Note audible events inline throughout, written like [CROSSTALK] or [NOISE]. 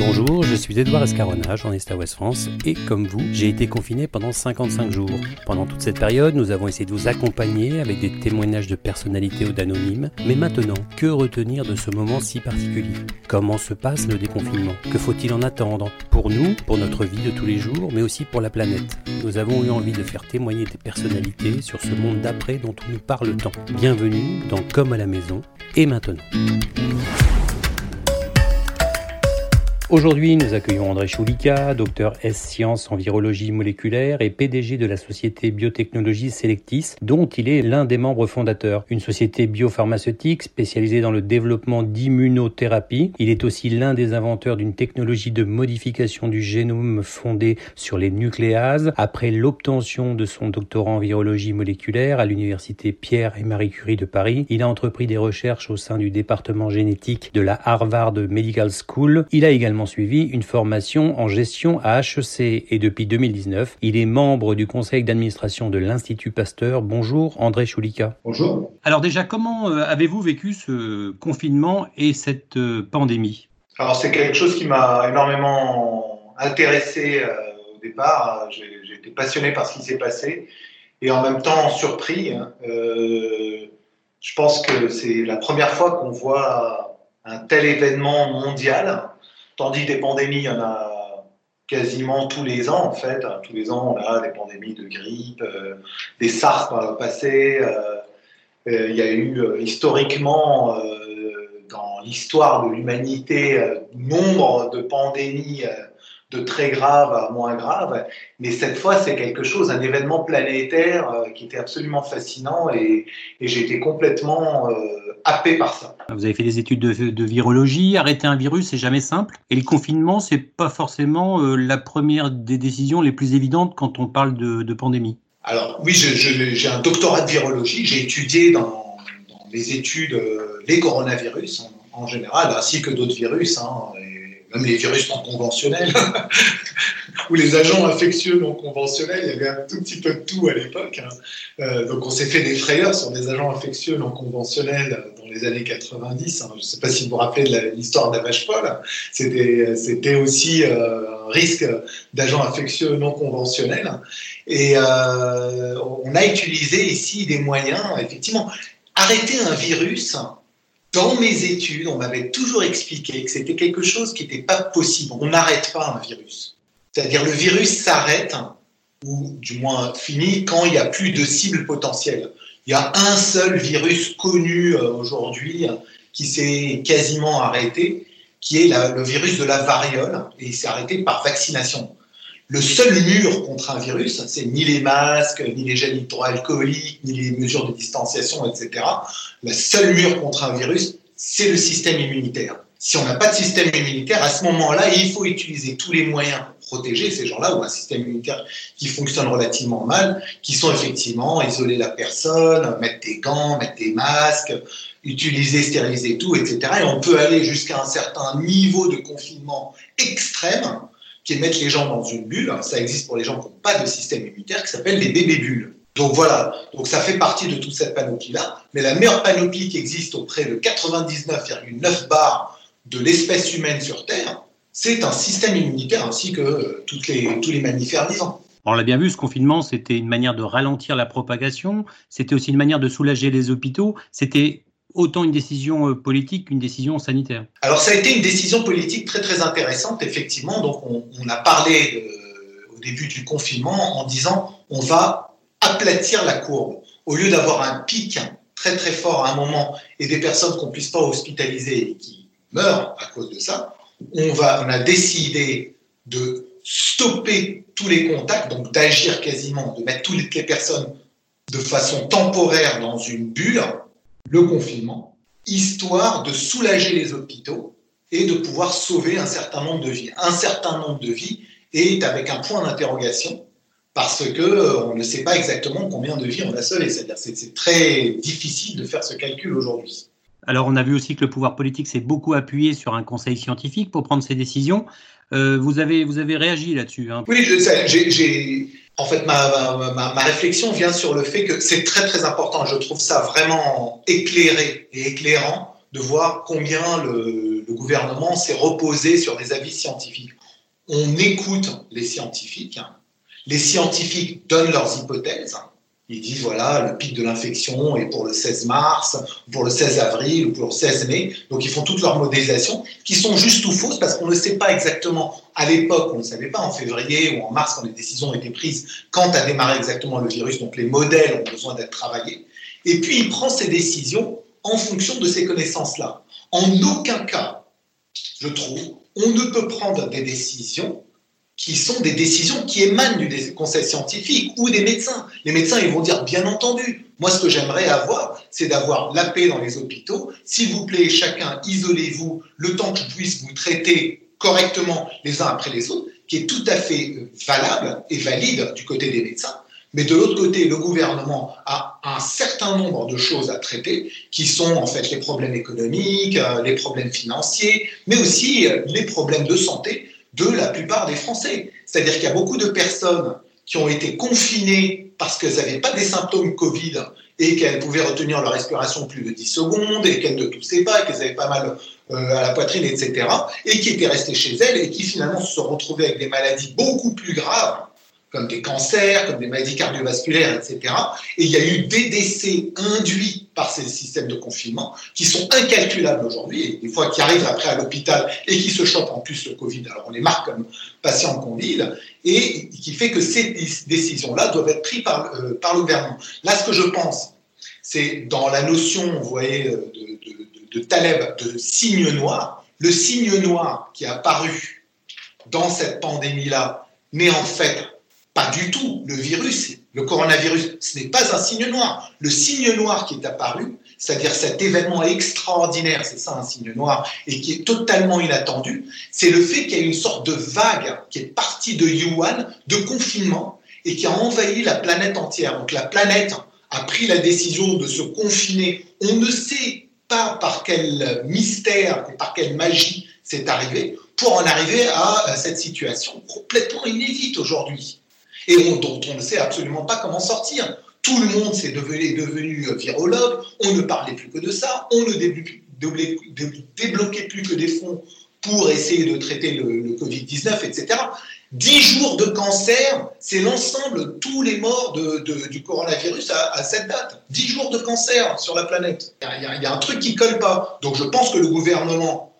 Bonjour, je suis Edouard Escarona, journaliste à Ouest France, et comme vous, j'ai été confiné pendant 55 jours. Pendant toute cette période, nous avons essayé de vous accompagner avec des témoignages de personnalités ou d'anonymes. Mais maintenant, que retenir de ce moment si particulier? Comment se passe le déconfinement? Que faut-il en attendre? Pour nous, pour notre vie de tous les jours, mais aussi pour la planète. Nous avons eu envie de faire témoigner des personnalités sur ce monde d'après dont on nous parle tant. Bienvenue dans Comme à la maison, et maintenant. Aujourd'hui, nous accueillons André Choulika, docteur S sciences en virologie moléculaire et PDG de la société biotechnologie Selectis, dont il est l'un des membres fondateurs. Une société biopharmaceutique spécialisée dans le développement d'immunothérapie. Il est aussi l'un des inventeurs d'une technologie de modification du génome fondée sur les nucléases. Après l'obtention de son doctorat en virologie moléculaire à l'université Pierre et Marie Curie de Paris, il a entrepris des recherches au sein du département génétique de la Harvard Medical School. Il a également suivi une formation en gestion à HEC et depuis 2019, il est membre du conseil d'administration de l'Institut Pasteur. Bonjour André Choulika. Bonjour. Alors déjà, comment euh, avez-vous vécu ce confinement et cette euh, pandémie? Alors c'est quelque chose qui m'a énormément intéressé euh, au départ. J'ai été passionné par ce qui s'est passé et en même temps surpris. Hein. je pense que c'est la première fois qu'on voit un tel événement mondial Tandis que des pandémies, il y en a quasiment tous les ans, en fait. Tous les ans, on a des pandémies de grippe, euh, des SARS par le passé. Euh, euh, il y a eu historiquement, dans l'histoire de l'humanité, nombre de pandémies de très grave à moins grave. Mais cette fois, c'est quelque chose, un événement planétaire euh, qui était absolument fascinant et, j'ai été complètement euh, happé par ça. Vous avez fait des études de, virologie. Arrêter un virus, c'est jamais simple. Et le confinement, c'est pas forcément euh, la première des décisions les plus évidentes quand on parle de, pandémie. Alors oui, j'ai un doctorat de virologie. J'ai étudié dans, dans, mes études les coronavirus en, général, ainsi que d'autres virus. Hein, même les virus non conventionnels, [LAUGHS] ou les agents infectieux non conventionnels, il y avait un tout petit peu de tout à l'époque. Hein. Euh, donc on s'est fait des frayeurs sur des agents infectieux non conventionnels dans les années 90. Hein. Je ne sais pas si vous vous rappelez de l'histoire d'Avage-Paul. C'était aussi euh, un risque d'agents infectieux non conventionnels. Et euh, on a utilisé ici des moyens, effectivement, arrêter un virus dans mes études, on m'avait toujours expliqué que c'était quelque chose qui n'était pas possible. On n'arrête pas un virus. C'est-à-dire le virus s'arrête, ou du moins finit, quand il n'y a plus de cible potentielle. Il y a un seul virus connu euh, aujourd'hui qui s'est quasiment arrêté, qui est le virus de la variole, et il s'est arrêté par vaccination. Le seul mur contre un virus, c'est ni les masques, ni les gels hydroalcooliques, ni les mesures de distanciation, etc. Le seul mur contre un virus, c'est le système immunitaire. Si on n'a pas de système immunitaire, à ce moment-là, il faut utiliser tous les moyens pour protéger ces gens-là, ou un système immunitaire qui fonctionne relativement mal, qui sont effectivement isoler la personne, mettre des gants, mettre des masques, utiliser, stériliser tout, etc. Et on peut aller jusqu'à un certain niveau de confinement extrême qui mettre les gens dans une bulle. Ça existe pour les gens qui n'ont pas de système immunitaire, qui s'appelle les bébés bulles. Donc voilà, donc ça fait partie de toute cette panoplie-là. Mais la meilleure panoplie qui existe auprès de 99,9 bars de l'espèce humaine sur Terre, c'est un système immunitaire ainsi que euh, les, tous les mammifères vivants. On l'a bien vu, ce confinement, c'était une manière de ralentir la propagation, c'était aussi une manière de soulager les hôpitaux, c'était autant une décision euh, politique qu'une décision sanitaire Alors ça a été une décision politique très très intéressante, effectivement. Donc on, a parlé au début du confinement en disant on va aplatir la courbe. Au lieu d'avoir un pic très très fort à un moment et des personnes qu'on ne puisse pas hospitaliser et qui meurent à cause de ça, on, va, on a décidé de stopper tous les contacts, donc d'agir quasiment, de mettre toutes les personnes de façon temporaire dans une bulle le confinement, histoire de soulager les hôpitaux et de pouvoir sauver un certain nombre de vies. Un certain nombre de vies est avec un point d'interrogation parce que euh, on ne sait pas exactement combien de vies on a sauvé. C'est-à-dire c'est très difficile de faire ce calcul aujourd'hui. Alors on a vu aussi que le pouvoir politique s'est beaucoup appuyé sur un conseil scientifique pour prendre ses décisions. Euh, vous, avez, vous avez réagi là-dessus. Hein. Oui, j'ai, en fait, ma, ma, réflexion vient sur le fait que c'est très très important. Je trouve ça vraiment éclairé et éclairant de voir combien le, le gouvernement s'est reposé sur des avis scientifiques. On écoute les scientifiques. Les scientifiques donnent leurs hypothèses. Ils disent voilà, le pic de l'infection est pour le 16 mars, pour le 16 avril ou pour le 16 mai. Donc ils font toutes leurs modélisations qui sont justes ou fausses parce qu'on ne sait pas exactement. À l'époque, on ne savait pas en février ou en mars quand les décisions ont été prises quand a démarré exactement le virus. Donc les modèles ont besoin d'être travaillés. Et puis il prend ses décisions en fonction de ces connaissances-là. En aucun cas, je trouve, on ne peut prendre des décisions qui sont des décisions qui émanent du conseil scientifique ou des médecins. Les médecins, ils vont dire, bien entendu, moi, ce que j'aimerais avoir, c'est d'avoir la paix dans les hôpitaux. S'il vous plaît, chacun, isolez-vous le temps que je puisse vous traiter correctement les uns après les autres, qui est tout à fait euh, valable et valide du côté des médecins. Mais de l'autre côté, le gouvernement a un certain nombre de choses à traiter, qui sont en fait les problèmes économiques, euh, les problèmes financiers, mais aussi euh, les problèmes de santé de la plupart des Français. C'est-à-dire qu'il y a beaucoup de personnes qui ont été confinées parce qu'elles n'avaient pas des symptômes Covid et qu'elles pouvaient retenir leur respiration plus de 10 secondes et qu'elles ne toussaient pas, qu'elles avaient pas mal euh, à la poitrine, etc. et qui étaient restées chez elles et qui finalement se sont retrouvées avec des maladies beaucoup plus graves comme des cancers, comme des maladies cardiovasculaires, etc. Et il y a eu des décès induits par ces systèmes de confinement qui sont incalculables aujourd'hui, des fois qui arrivent après à l'hôpital et qui se chopent en plus le Covid. Alors on les marque comme patients qu'on et qui fait que ces décisions-là doivent être prises par, euh, par le gouvernement. Là, ce que je pense, c'est dans la notion, vous voyez, de, de, de Taleb, de signe noir, le signe noir qui est apparu dans cette pandémie-là n'est en fait du tout. Le virus, le coronavirus, ce n'est pas un signe noir. Le signe noir qui est apparu, c'est-à-dire cet événement extraordinaire, c'est ça un signe noir, et qui est totalement inattendu, c'est le fait qu'il y a une sorte de vague qui est partie de Yuan, de confinement, et qui a envahi la planète entière. Donc la planète a pris la décision de se confiner. On ne sait pas par quel mystère et par quelle magie c'est arrivé, pour en arriver à cette situation complètement inédite aujourd'hui et dont on ne sait absolument pas comment sortir. Tout le monde s'est devenu, virologue, on ne parlait plus que de ça, on ne débloquait plus que des fonds pour essayer de traiter le, Covid-19, etc. Dix jours de cancer, c'est l'ensemble tous les morts du coronavirus à, cette date. Dix jours de cancer sur la planète. Il y, a, un truc qui colle pas. Donc je pense que le gouvernement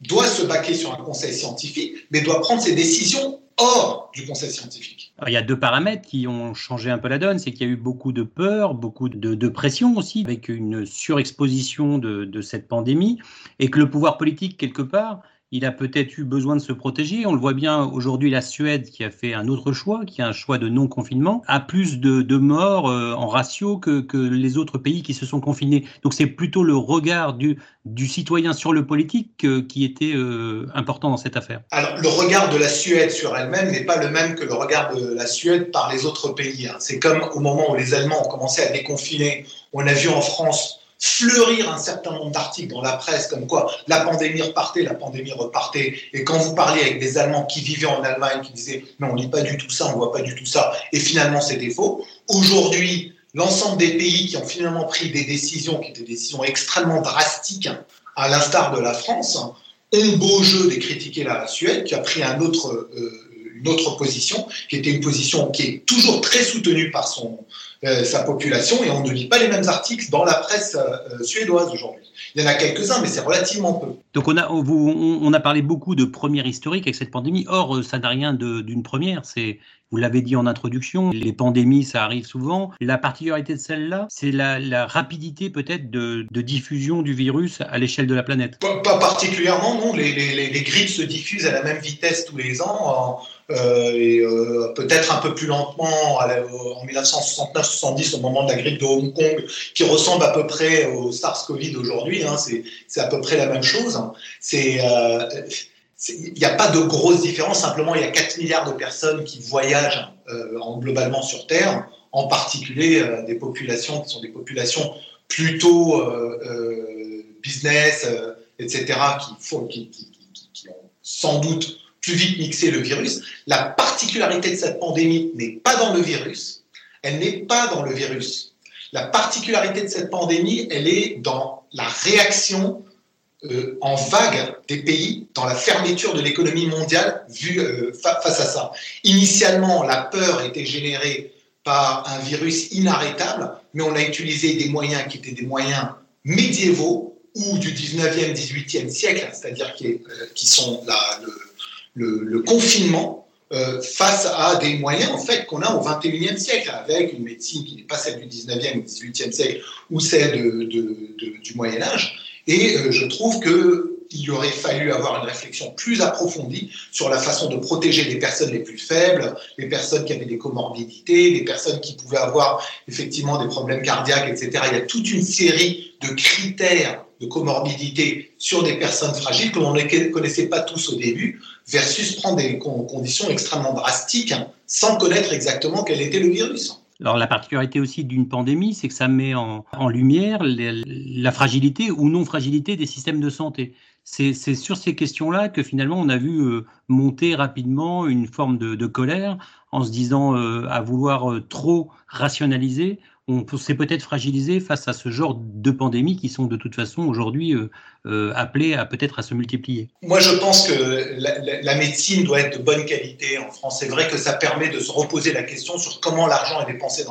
doit se baquer sur un conseil scientifique, mais doit prendre ses décisions hors du conseil scientifique. il y a deux paramètres qui ont changé un peu la donne, c'est qu'il y a eu beaucoup de peur, beaucoup de, pression aussi, avec une surexposition de, de, cette pandémie, et que le pouvoir politique, quelque part, il a peut-être eu besoin de se protéger. On le voit bien aujourd'hui, la Suède, qui a fait un autre choix, qui a un choix de non-confinement, a plus de, morts euh, en ratio que, les autres pays qui se sont confinés. Donc c'est plutôt le regard du, du citoyen sur le politique euh, qui était euh, important dans cette affaire. Alors le regard de la Suède sur elle-même n'est pas le même que le regard de la Suède par les autres pays. Hein. C'est comme au moment où les Allemands ont commencé à déconfiner, on a vu en France fleurir un certain nombre d'articles dans la presse comme quoi la pandémie repartait, la pandémie repartait. Et quand vous parliez avec des Allemands qui vivaient en Allemagne, qui disaient mais on lit pas du tout ça, on voit pas du tout ça, et finalement c'était faux. Aujourd'hui, l'ensemble des pays qui ont finalement pris des décisions qui étaient des décisions extrêmement drastiques, à l'instar de la France, ont beau jeu de critiquer la Suède, qui a pris un autre, euh, une autre position, qui était une position qui est toujours très soutenue par son, euh, sa population et on ne lit pas les mêmes articles dans la presse euh, suédoise aujourd'hui. Il y en a quelques-uns, mais c'est relativement peu. Donc on a, on a parlé beaucoup de première historique avec cette pandémie. Or, euh, ça n'a rien d'une première. C'est vous l'avez dit en introduction, les pandémies, ça arrive souvent. La particularité de celle-là, c'est la, rapidité peut-être de, diffusion du virus à l'échelle de la planète. Pas, particulièrement, non. Les, les, grippes se diffusent à la même vitesse tous les ans. Euh, et euh, peut-être un peu plus lentement en 1969-70 au moment de la grippe de Hong Kong, qui ressemble à peu près au SARS-CoV d'aujourd'hui. Hein, c'est à peu près la même chose. C'est euh, il n'y a pas de grosse différence, simplement il y a 4 milliards de personnes qui voyagent en, globalement sur Terre, en particulier des populations qui sont des populations plutôt business, etc., qui, font, qui, ont sans doute plus vite mixé le virus. La particularité de cette pandémie n'est pas dans le virus, elle n'est pas dans le virus. La particularité de cette pandémie, elle est dans la réaction euh, en vague des pays, dans la fermeture de l'économie mondiale vue euh, face à ça. Initialement, la peur était générée par un virus inarrêtable, mais on a utilisé des moyens qui étaient des moyens médiévaux ou du 19e, 18e siècle, c'est-à-dire qui, euh, sont le, confinement, euh, face à des moyens en fait qu'on a au 21e siècle, avec une médecine qui n'est pas celle du 19e ou 18e siècle ou celle du Moyen Âge. Et euh, je trouve qu'il aurait fallu avoir une réflexion plus approfondie sur la façon de protéger les personnes les plus faibles, les personnes qui avaient des comorbidités, les personnes qui pouvaient avoir effectivement des problèmes cardiaques, etc. Il y a toute une série de critères de comorbidité sur des personnes fragiles que l'on ne connaissait pas tous au début, versus prendre des conditions extrêmement drastiques sans connaître exactement quel était le virus. Alors la particularité aussi d'une pandémie, c'est que ça met en, lumière la fragilité ou non-fragilité des systèmes de santé. C'est sur ces questions-là que finalement on a vu euh, monter rapidement une forme de, colère en se disant euh, à vouloir euh, trop rationaliser, on s'est peut-être fragilisé face à ce genre de pandémies qui sont de toute façon aujourd'hui euh, euh, appelées à peut-être à se multiplier. Moi, je pense que la, médecine doit être de bonne qualité en France. C'est vrai que ça permet de se reposer la question sur comment l'argent est dépensé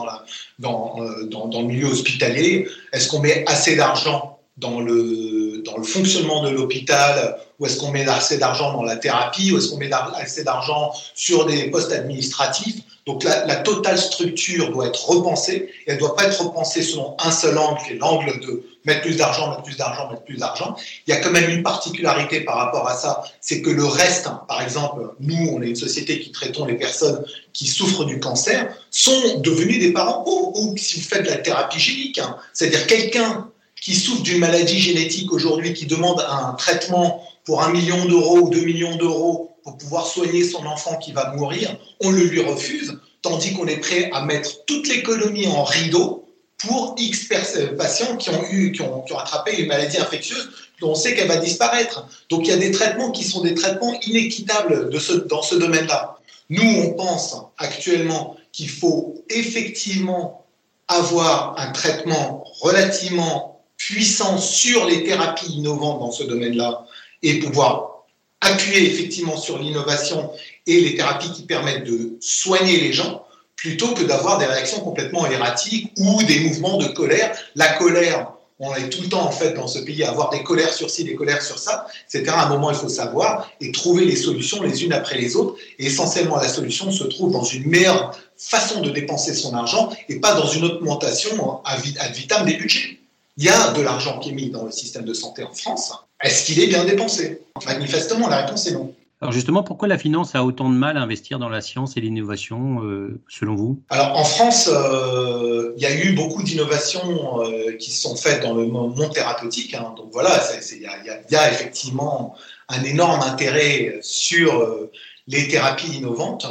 dans, euh, le milieu hospitalier. Est-ce qu'on met assez d'argent dans le, dans le fonctionnement de l'hôpital ou est-ce qu'on met assez d'argent dans la thérapie ou est-ce qu'on met assez d'argent sur des postes administratifs donc la, totale structure doit être repensée et elle ne doit pas être repensée selon un seul angle, qui est l'angle de mettre plus d'argent, mettre plus d'argent, mettre plus d'argent. Il y a quand même une particularité par rapport à ça, c'est que le reste, hein, par exemple, nous, on est une société qui traitons les personnes qui souffrent du cancer, sont devenus des parents, ou, si vous faites de la thérapie génique, hein, c'est-à-dire quelqu'un qui souffre d'une maladie génétique aujourd'hui, qui demande un traitement pour un million d'euros ou deux millions d'euros pour pouvoir soigner son enfant qui va mourir, on le lui refuse, tandis qu'on est prêt à mettre toute l'économie en rideau pour X euh, patients qui ont, eu, qui ont, attrapé une maladie infectieuse dont on sait qu'elle va disparaître. Donc il y a des traitements qui sont des traitements inéquitables dans ce domaine-là. Nous, on pense actuellement qu'il faut effectivement avoir un traitement relativement puissant sur les thérapies innovantes dans ce domaine-là et pouvoir appuyer effectivement sur l'innovation et les thérapies qui permettent de soigner les gens, plutôt que d'avoir des réactions complètement erratiques ou des mouvements de colère. La colère, on est tout le temps en fait dans ce pays à avoir des colères sur ci, des colères sur ça, etc. À un moment, il faut savoir et trouver les solutions les unes après les autres. Et essentiellement, la solution se trouve dans une meilleure façon de dépenser son argent et pas dans une augmentation ad vitam des budgets. Il y a de l'argent qui est mis dans le système de santé en France. Est-ce qu'il est bien dépensé? Manifestement, la réponse est non. Alors justement, pourquoi la finance a autant de mal à investir dans la science et l'innovation, euh, selon vous? Alors en France, euh, il y a eu beaucoup d'innovations euh, qui sont faites dans le monde thérapeutique. Hein. donc voilà, il y, y, a effectivement un énorme intérêt sur les thérapies innovantes.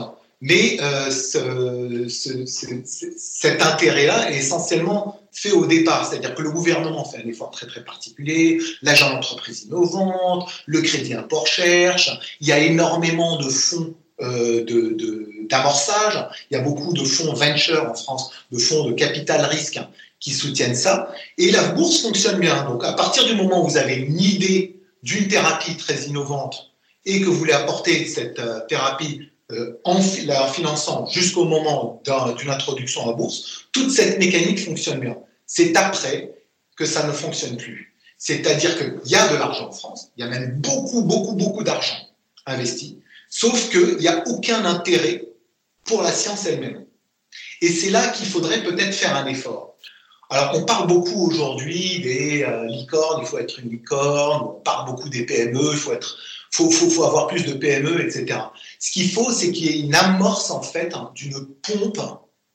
Mais euh, ce, ce, cet intérêt-là est essentiellement fait au départ, c'est-à-dire que le gouvernement fait un effort très très particulier, l'agent d'entreprise innovante, le crédit import cherche, il y a énormément de fonds euh, d'amorçage, il y a beaucoup de fonds venture en France, de fonds de capital risque qui soutiennent ça, et la bourse fonctionne bien. Donc à partir du moment où vous avez une idée d'une thérapie très innovante et que vous voulez apporter cette euh, thérapie euh, en finançant jusqu'au moment d'une introduction à bourse, toute cette mécanique fonctionne bien. C'est après que ça ne fonctionne plus. C'est-à-dire qu'il y a de l'argent en France, il y a même beaucoup, beaucoup, beaucoup d'argent investi, sauf qu'il n'y a aucun intérêt pour la science elle-même. Et c'est là qu'il faudrait peut-être faire un effort. Alors, on parle beaucoup aujourd'hui des euh, licornes, il faut être une licorne, on parle beaucoup des PME, il faut être faut, faut, faut, avoir plus de PME, etc. Ce qu'il faut, c'est qu'il y ait une amorce, en fait, hein, d'une pompe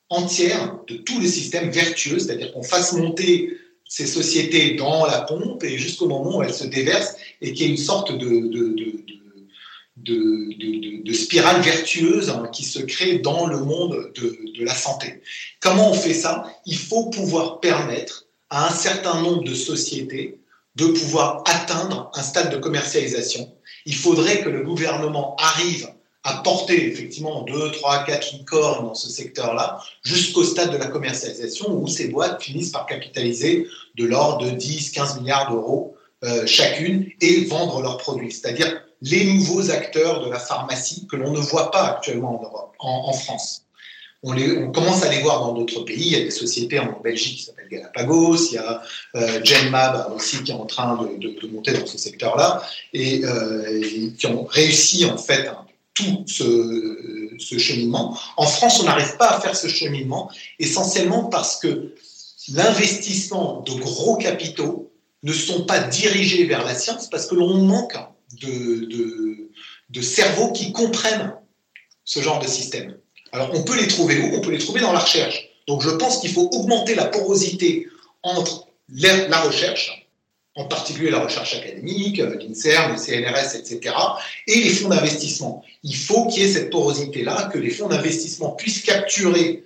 entière de tous les systèmes vertueux, c'est-à-dire qu'on fasse monter ces sociétés dans la pompe et jusqu'au moment où elles se déversent et qu'il y ait une sorte de, spirale vertueuse hein, qui se crée dans le monde de, la santé. Comment on fait ça? Il faut pouvoir permettre à un certain nombre de sociétés de pouvoir atteindre un stade de commercialisation. Il faudrait que le gouvernement arrive à porter effectivement 2, 3, 4 licornes dans ce secteur-là jusqu'au stade de la commercialisation où ces boîtes finissent par capitaliser de l'ordre de 10, 15 milliards d'euros euh, chacune et vendre leurs produits. C'est-à-dire les nouveaux acteurs de la pharmacie que l'on ne voit pas actuellement en Europe, en, France. On, commence à les voir dans d'autres pays. Il y a des sociétés en Belgique qui s'appellent Galapagos. Il y a euh, Genmab aussi qui est en train de, monter dans ce secteur-là et euh, qui ont réussi en fait hein, tout ce, ce, cheminement. En France, on n'arrive pas à faire ce cheminement essentiellement parce que l'investissement de gros capitaux ne sont pas dirigés vers la science parce que l'on manque de, cerveaux qui comprennent ce genre de système. Alors on peut les trouver où? On peut les trouver dans la recherche. Donc je pense qu'il faut augmenter la porosité entre la recherche, en particulier la recherche académique, l'INSERM, le CNRS, etc., et les fonds d'investissement. Il faut qu'il y ait cette porosité-là, que les fonds d'investissement puissent capturer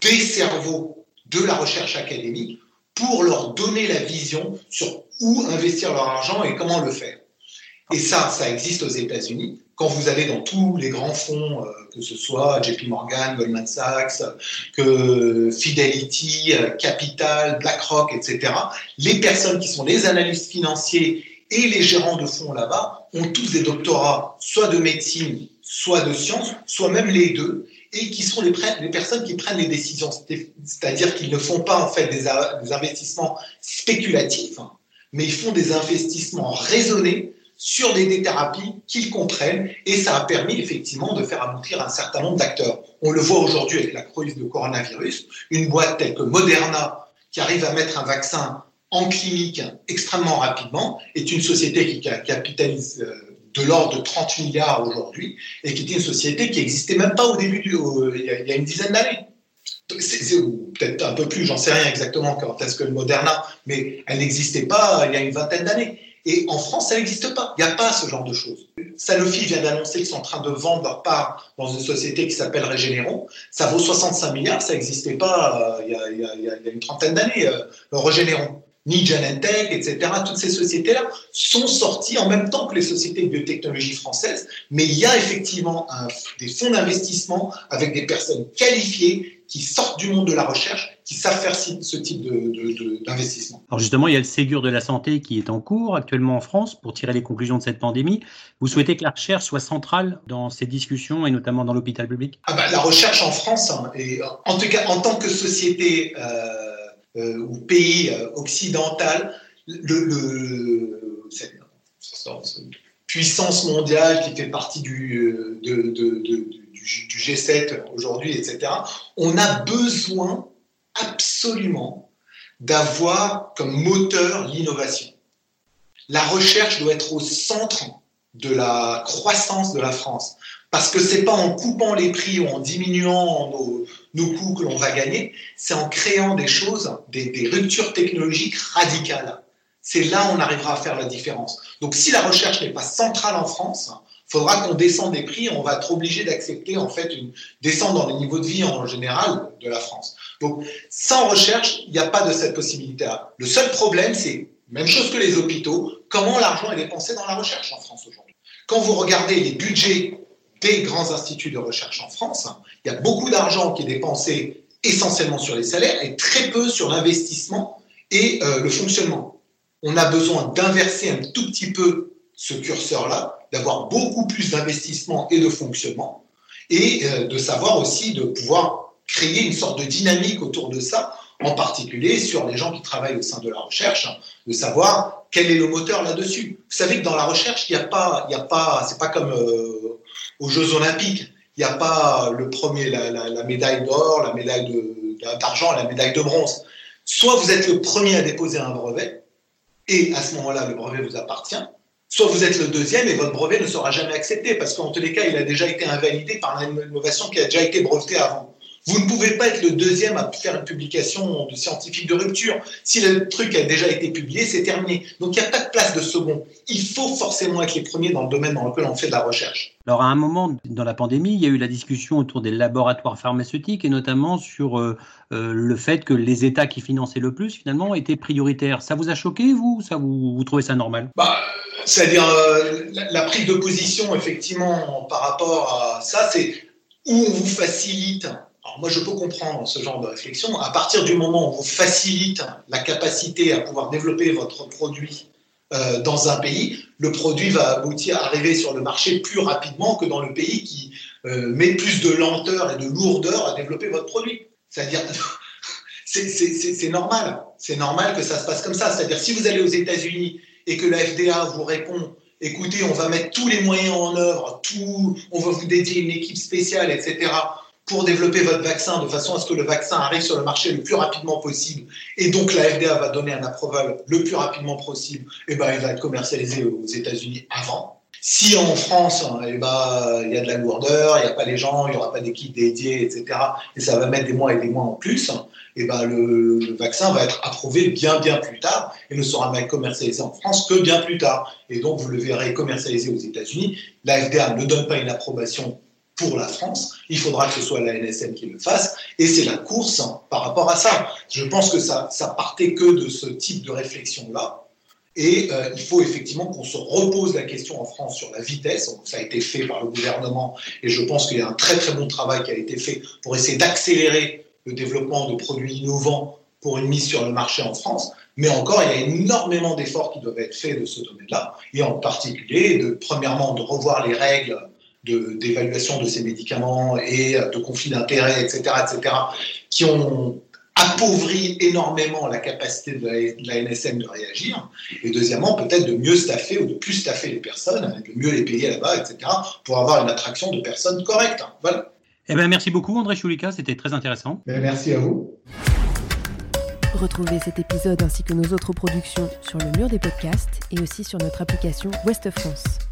des cerveaux de la recherche académique pour leur donner la vision sur où investir leur argent et comment le faire. Et ça, ça existe aux États-Unis. Quand vous allez dans tous les grands fonds, euh, que ce soit JP Morgan, Goldman Sachs, que Fidelity, Capital, BlackRock, etc., les personnes qui sont les analystes financiers et les gérants de fonds là-bas ont tous des doctorats, soit de médecine, soit de sciences, soit même les deux, et qui sont les, personnes qui prennent les décisions. C'est-à-dire qu'ils ne font pas en fait des investissements spéculatifs, mais ils font des investissements raisonnés sur des, thérapies qu'ils comprennent et ça a permis effectivement de faire aboutir un certain nombre d'acteurs. On le voit aujourd'hui avec la crise de coronavirus, une boîte telle que Moderna qui arrive à mettre un vaccin en clinique extrêmement rapidement est une société qui capitalise euh, de l'ordre de 30 milliards aujourd'hui et qui était une société qui n'existait même pas au début il, y a, une dizaine d'années. Peut-être un peu plus, j'en sais rien exactement quand est-ce que Moderna, mais elle n'existait pas il y a une vingtaine d'années. Et en France, ça n'existe pas. Il n'y a pas ce genre de choses. Sanofi vient d'annoncer qu'ils sont en train de vendre leur part dans une société qui s'appelle Regeneron. Ça vaut 65 milliards, ça n'existait pas il, y a, une trentaine d'années, euh, Regeneron. Ni Genentech, etc. Toutes ces sociétés-là sont sorties en même temps que les sociétés de biotechnologie françaises, mais il y a effectivement des fonds d'investissement avec des personnes qualifiées qui sortent du monde de la recherche, qui savent faire ce type d'investissement. Alors justement, il y a le Ségur de la santé qui est en cours actuellement en France pour tirer les conclusions de cette pandémie. Vous souhaitez que la recherche soit centrale dans ces discussions et notamment dans l'hôpital public? Ah bah, La recherche en France, hein, et en tout cas en tant que société euh, euh, ou pays euh, occidental, le, cette, puissance mondiale qui fait partie du, de, du, G7 aujourd'hui, etc., on a besoin absolument d'avoir comme moteur l'innovation. La recherche doit être au centre de la croissance de la France. Parce que c'est pas en coupant les prix ou en diminuant nos, coûts que l'on va gagner, c'est en créant des choses, des, des ruptures technologiques radicales. C'est là où on arrivera à faire la différence. Donc si la recherche n'est pas centrale en France, faudra qu'on descende des prix, on va être obligé d'accepter en fait une descente dans les niveaux de vie en général de la France. Donc sans recherche, il n'y a pas de cette possibilité-là. Le seul problème, c'est même chose que les hôpitaux, comment l'argent est dépensé dans la recherche en France aujourd'hui. Quand vous regardez les budgets des grands instituts de recherche en France, il y a beaucoup d'argent qui est dépensé essentiellement sur les salaires et très peu sur l'investissement et euh, le fonctionnement. On a besoin d'inverser un tout petit peu ce curseur-là d'avoir beaucoup plus d'investissement et de fonctionnement, et euh, de savoir aussi de pouvoir créer une sorte de dynamique autour de ça, en particulier sur les gens qui travaillent au sein de la recherche, de savoir quel est le moteur là-dessus. Vous savez que dans la recherche, il n'y a pas, il a pas, c'est pas comme euh, aux Jeux Olympiques. Il n'y a pas le premier, la, la médaille d'or, la médaille d'argent, la médaille de bronze. Soit vous êtes le premier à déposer un brevet, et à ce moment-là, le brevet vous appartient, soit vous êtes le deuxième et votre brevet ne sera jamais accepté parce qu'en tous les cas, il a déjà été invalidé par l'innovation qui a déjà été brevetée avant. Vous ne pouvez pas être le deuxième à faire une publication de scientifique de rupture. Si le truc a déjà été publié, c'est terminé. Donc il n'y a pas de place de second. Il faut forcément être les premiers dans le domaine dans lequel on fait de la recherche. Alors à un moment dans la pandémie, il y a eu la discussion autour des laboratoires pharmaceutiques et notamment sur euh, euh, le fait que les États qui finançaient le plus finalement étaient prioritaires. Ça vous a choqué, vous? Ça vous, vous trouvez ça normal? Bah, C'est-à-dire euh, la, la prise de position effectivement par rapport à ça, c'est où on vous facilite alors moi, je peux comprendre ce genre de réflexion. À partir du moment où vous facilite la capacité à pouvoir développer votre produit euh, dans un pays, le produit va aboutir à arriver sur le marché plus rapidement que dans le pays qui euh, met plus de lenteur et de lourdeur à développer votre produit. C'est-à-dire, [LAUGHS] c'est normal. C'est normal que ça se passe comme ça. C'est-à-dire, si vous allez aux États-Unis et que la FDA vous répond écoutez, on va mettre tous les moyens en œuvre, tout, on va vous dédier une équipe spéciale, etc pour développer votre vaccin de façon à ce que le vaccin arrive sur le marché le plus rapidement possible et donc la FDA va donner un approval le plus rapidement possible, et eh ben, il va être commercialisé aux États-Unis avant. Si en France, eh ben, il y a de la lourdeur, il n'y a pas les gens, il n'y aura pas d'équipe dédiée, etc., et ça va mettre des mois et des mois en plus, et eh ben, le, le, vaccin va être approuvé bien, bien plus tard et ne sera même commercialisé en France que bien plus tard. Et donc, vous le verrez commercialisé aux États-Unis. La FDA ne donne pas une approbation pour la France, il faudra que ce soit la NSM qui le fasse, et c'est la course par rapport à ça. Je pense que ça, ça partait que de ce type de réflexion-là, et euh, il faut effectivement qu'on se repose la question en France sur la vitesse. ça a été fait par le gouvernement, et je pense qu'il y a un très très bon travail qui a été fait pour essayer d'accélérer le développement de produits innovants pour une mise sur le marché en France. Mais encore, il y a énormément d'efforts qui doivent être faits de ce domaine-là, et en particulier, de, premièrement, de revoir les règles d'évaluation de, ces médicaments et de conflits d'intérêts, etc., etc., qui ont appauvri énormément la capacité de la, NSM de réagir, et deuxièmement, peut-être de mieux staffer ou de plus staffer les personnes, de mieux les payer là-bas, etc., pour avoir une attraction de personnes correctes. Voilà. Eh ben, merci beaucoup, André Choulika, c'était très intéressant. Ben, merci à vous. Retrouvez cet épisode ainsi que nos autres productions sur le mur des podcasts et aussi sur notre application Ouest France.